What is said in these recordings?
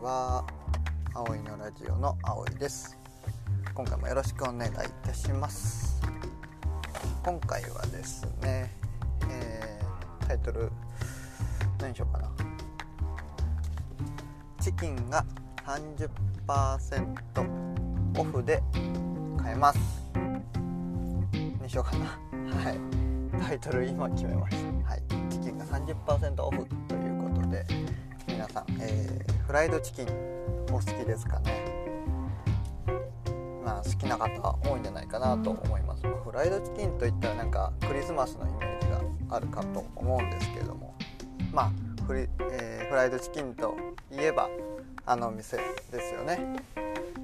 は葵のラジオの葵です。今回もよろしくお願いいたします。今回はですね、えー、タイトル何にしようかな。チキンが30%オフで買えます。にしようかな。はい。タイトル今決めました。はい。チキンが30%オフということで皆さん、えー、フライドチキンお好きですかね？まあ好きな方多いんじゃないかなと思います、フライドチキンといったらなんかクリスマスのイメージがあるかと思うんですけども。まあフリ、えー、フライドチキンといえばあの店ですよね、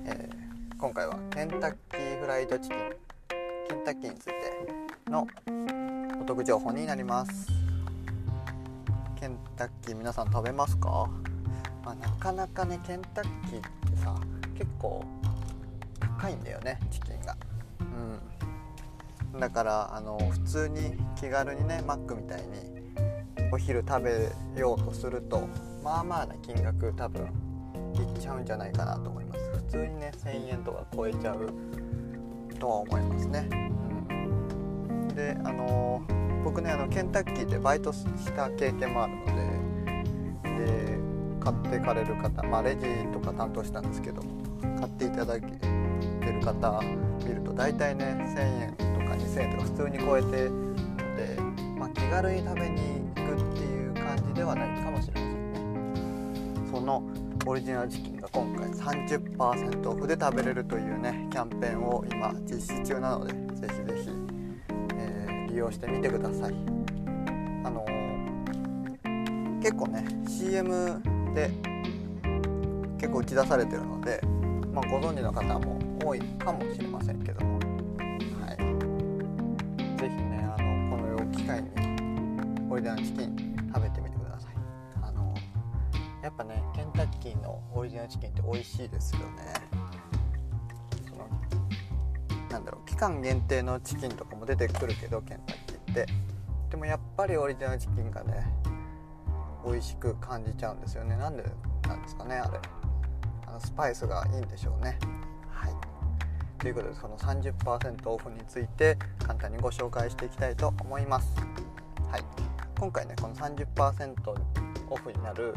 えー、今回はケンタッキーフライドチキン。ケンタッキーについてのお得情報になります。ケンタッキー皆さん食べますか、まあ、なかなかねケンタッキーってさ結構高いんだよねチキンが。うん。だからあの普通に気軽にねマックみたいにお昼食べようとするとまあまあな金額多分いっちゃうんじゃないかなと思います。普通にね1000円とか超えちゃうとは思いますね、うん、であのー僕ねあのケンタッキーでバイトした経験もあるのでで買ってかれる方、まあ、レジとか担当したんですけど買っていただけてる方見ると大体ね1000円とか2000円とか普通に超えてるので、まあ、気軽に食べに行くっていう感じではないかもしれませんね。そのオリジナルチキンが今回30%オフで食べれるというねキャンペーンを今実施中なのでぜひぜひ利用してみてください。あのー、結構ね CM で結構打ち出されてるので、まあ、ご存知の方も多いかもしれませんけども、はい、是非ねあのこの機会にオリジナルチキン食べてみてください。あのー、やっぱねケンタッキーのオリジナルチキンって美味しいですよね。なんだろう期間限定のチキンとかも出てくるけどケンタッって。でもやっぱりオリジナルチキンがね美味しく感じちゃうんですよね。なんでなんですかねあれ。あのスパイスがいいんでしょうね。はい。ということでその30%オフについて簡単にご紹介していきたいと思います。はい。今回ねこの30%オフになる、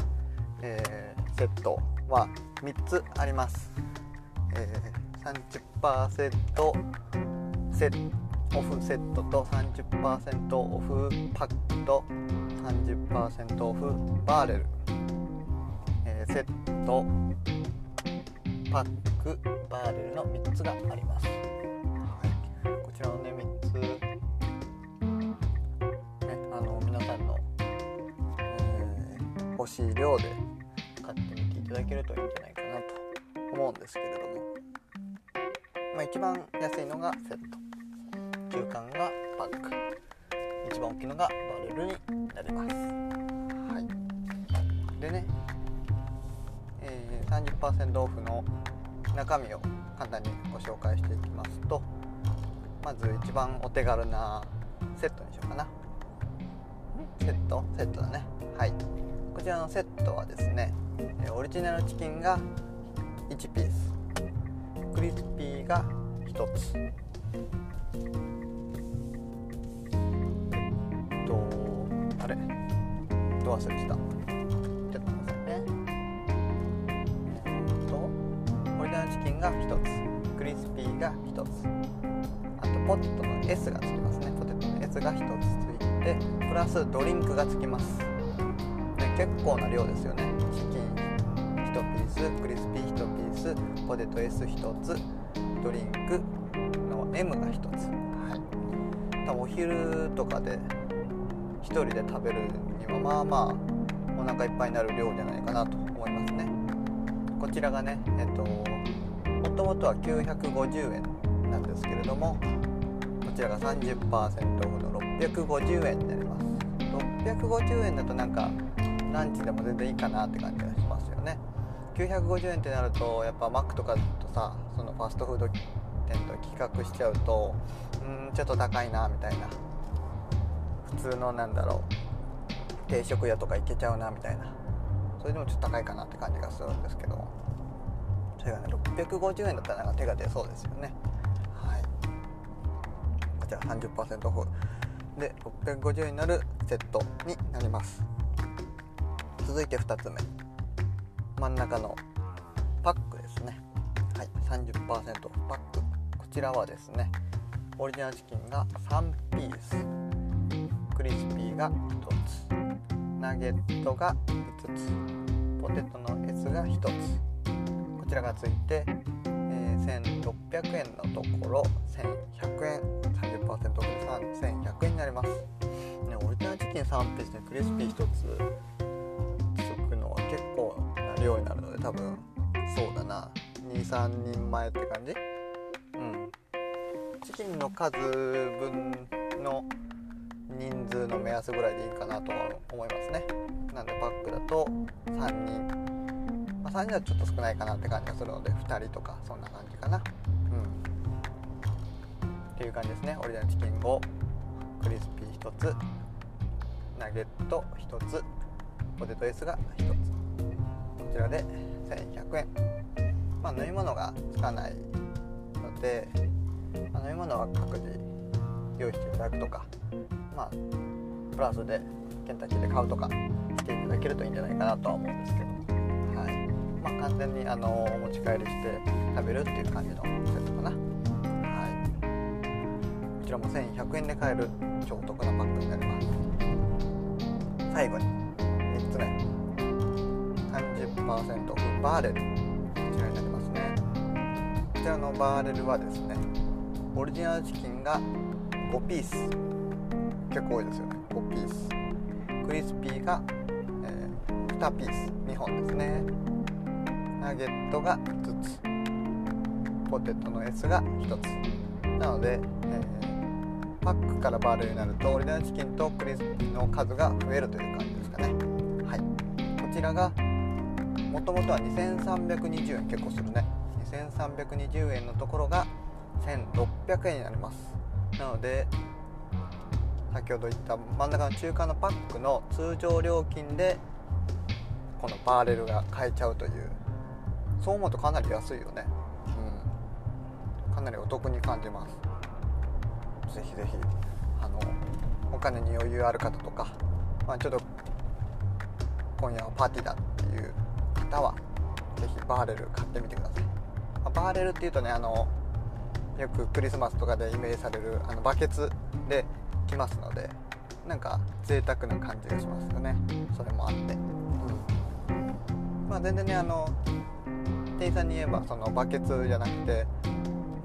えー、セットは3つあります、えー30%セット。オフセットと30%オフパックと30%オフバーレル、えー、セットパックバーレルの3つがあります、はい、こちらのね3つ、ね、あの皆さんの、えー、欲しい量で買ってみていただけるといいんじゃないかなと思うんですけれども。まあ、一番安いのがセット。中間がパック。一番大きいのがバレルになります。はい。でね、えー、30%オフの中身を簡単にご紹介していきますとまず一番お手軽なセットにしようかな。セット？セットだね。はい。こちらのセットはですねオリジナルチキンが1ピース。クリスピーが1つ。れ。ど忘れした？ちょっと待って。ねえっとオリジナルチキンが1つ。クリスピーが1つ。あとポテトの S がつきますね。ポテトの S が1つついてプラスドリンクがつきます、ね、結構な量ですよね。チキン1ピースクリスピー1ピースポテト S1 つドリンクの M が1つ、はい、多分お昼とかで1人で食べるにはまあまあお腹いっぱいになる量じゃないかなと思いますね。こちらがねえっともともとは950円なんですけれどもこちらが30%オフの650円になります。650円だとなんかランチでも全然いいかなって感じがしますよね。950円ってなるとやっぱマックとかとさそのファストフード店と比較しちゃうとうんちょっと高いなみたいな普通のなんだろう定食屋とか行けちゃうなみたいな。それでもちょっと高いかなって感じがするんですけど。それがね650円だったらなんか手が出そうですよね。はい。こちら30%オフ。で650円になるセットになります。続いて2つ目。真ん中のパックですね。はい。30%パック。こちらはですねオリジナルチキンが3ピース。クリスピーが1つナゲットが5つポテトの S が1つ。こちらがついて、えー、1600円のところ1100円30%オフで1100円になります、ね、オリジナルチキン3ピースでクリスピー1つつくのは結構な量になるので多分そうだな。23人前って感じ？うん。チキンの数分の人数の目安ぐらいでいいかなと思いますね。なんでパックだと3人、まあ、3人はちょっと少ないかなって感じがするので2人とかそんな感じかな。うん。っていう感じですね。オリジナルチキン5クリスピー1つ。ナゲット1つ。ポテト S が1つ。こちらで1100円。まあ、飲み物がつかないので、まあ、飲み物は各自用意していただくとか、まあ、プラスでケンタッキーで買うとかしていただけるといいんじゃないかなとは思うんですけど、はい。まあ、完全にあのお持ち帰りして食べるっていう感じのセットかな、はい、こちらも1100円で買える超お得なパックになります。最後に3つ目。30%オフバーレル。こちらになりますね。こちらのバーレルはですねオリジナルチキンが5ピース。結構多いですよね。5ピース。クリスピーが、えー、2ピース2本ですね。ナゲットが5つ。ポテトの S が1つ。なので、えー、パックからバールになるとオリジナルチキンとクリスピーの数が増えるという感じですかね。はい。こちらがもともとは2320円結構するね。1320円のところが1600円になります。なので先ほど言った真ん中の中間のパックの通常料金でこのバーレルが買えちゃうというそう思うとかなり安いよね。うん。かなりお得に感じます。ぜひぜひ。あのお金に余裕ある方とか、まあ、ちょっと今夜はパーティーだっていう方はぜひバーレル買ってみてください。まバーレルっていうとねあのよくクリスマスとかでイメージされるあのバケツで来ますのでなんか贅沢な感じがしますよね。それもあって、うん、まあ全然ねあの店員さんに言えばそのバケツじゃなくて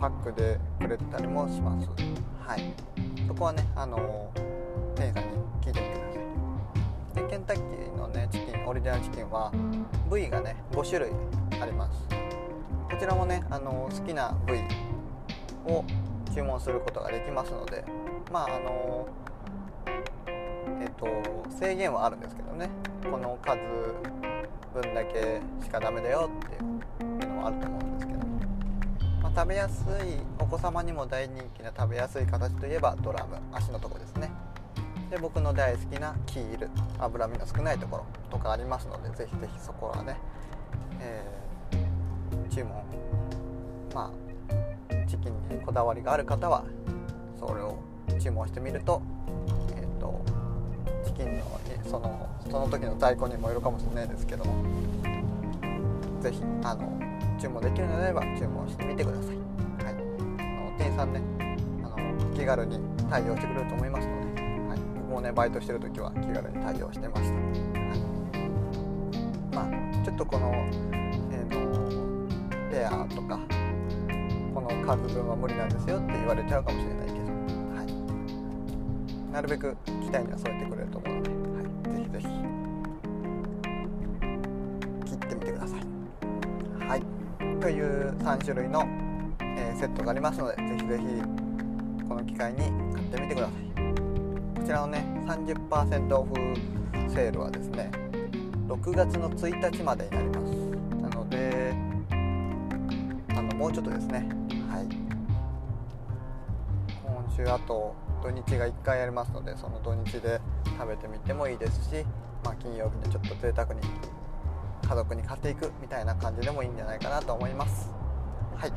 パックでくれたりもします。はい。そこはねあの店員さんに聞いてみてください。でケンタッキーのねチキンオリジナルチキンは部位がね5種類あります。こちらもねあの好きな部位を注文することができますのでまああのえっと制限はあるんですけどね。この数分だけしかダメだよっていうのはあると思うんですけど、まあ、食べやすいお子様にも大人気な食べやすい形といえばドラム足のとこですね。で僕の大好きなキール脂身の少ないところとかありますのでぜひぜひそこはね、えー注文。まあチキンにこだわりがある方はそれを注文してみると,、えーと、チキンのそのその時の在庫にもよるかもしれないですけども是非あの注文できるのであれば注文してみてください、はい、あの店員さんねあの気軽に対応してくれると思いますので、はい、僕もねバイトしてる時は気軽に対応してました、はい、まあちょっとこのペアとかこの数分は無理なんですよって言われちゃうかもしれないけど、なるべく期待には添えてくれると思うので、はい、ぜひぜひ切ってみてください。はい、という3種類の、えー、セットがありますのでぜひぜひこの機会に買ってみてください。こちらのね30%オフセールはですね6月の1日までになります。なのであのもうちょっとですね。はい。今週あと土日が1回ありますのでその土日で食べてみてもいいですし、まあ、金曜日にちょっと贅沢に家族に買っていくみたいな感じでもいいんじゃないかなと思います。はい。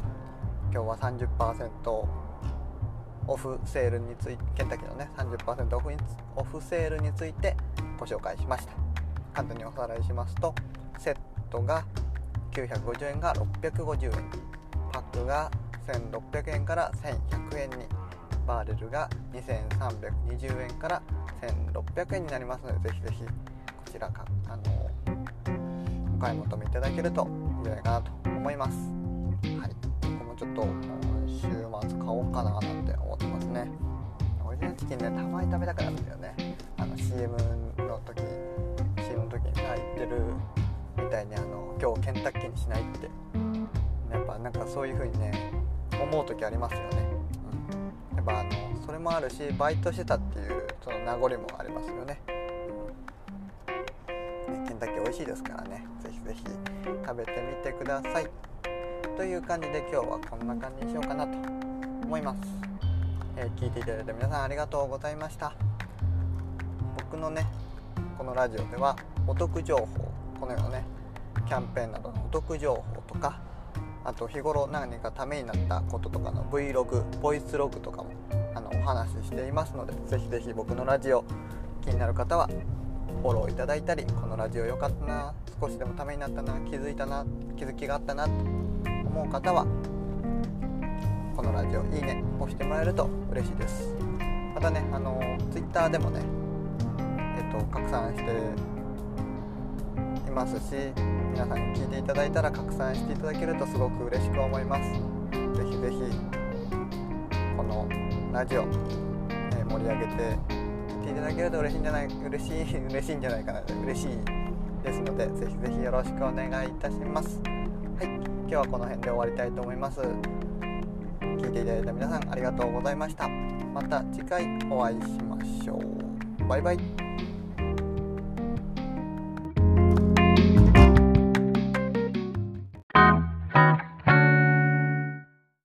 今日は30%オフセールについてケンタッキーのね30%オフにオフセールについてご紹介しました。簡単におさらいしますとセットが950円が650円。パックが1600円から1100円に。バーレルが2320円から1600円になりますのでぜひぜひこちらかあのお買い求めいただけるといいんじゃないかなと思います。はい。僕もちょっと週末買おうかななんて思ってますね。オリジナルチキンねたまに食べたくなるんだよね。あの CM の時 CM の時に入ってるみたいにあの今日ケンタッキーにしないって。やっぱなんかそういう風にね思う時ありますよね、うん、やっぱあのそれもあるしバイトしてたっていうその名残もありますよね,、うん、ねケンタッキー美味しいですからね。ぜひぜひ食べてみてください。という感じで今日はこんな感じにしようかなと思います、えー、聞いていただいた皆さんありがとうございました。僕のねこのラジオではお得情報このようなねキャンペーンなどのお得情報とかあと日頃何かためになったこととかの Vlog ボイスログとかもあのお話ししていますのでぜひぜひ僕のラジオ気になる方はフォローいただいたりこのラジオ良かったな少しでもためになったな気づいたな気づきがあったなと思う方はこのラジオいいね押してもらえると嬉しいです。またねあの Twitter でもねえっと拡散してますし皆さんに聞いていただいたら拡散していただけるとすごく嬉しく思います。ぜひぜひこのラジオ、え盛り上げていていただけると嬉しいんじゃない嬉しい嬉しいんじゃないかな。嬉しいですのでぜひぜひよろしくお願いいたします。はい今日はこの辺で終わりたいと思います。聞いていただいた皆さんありがとうございました。また次回お会いしましょう。バイバイ。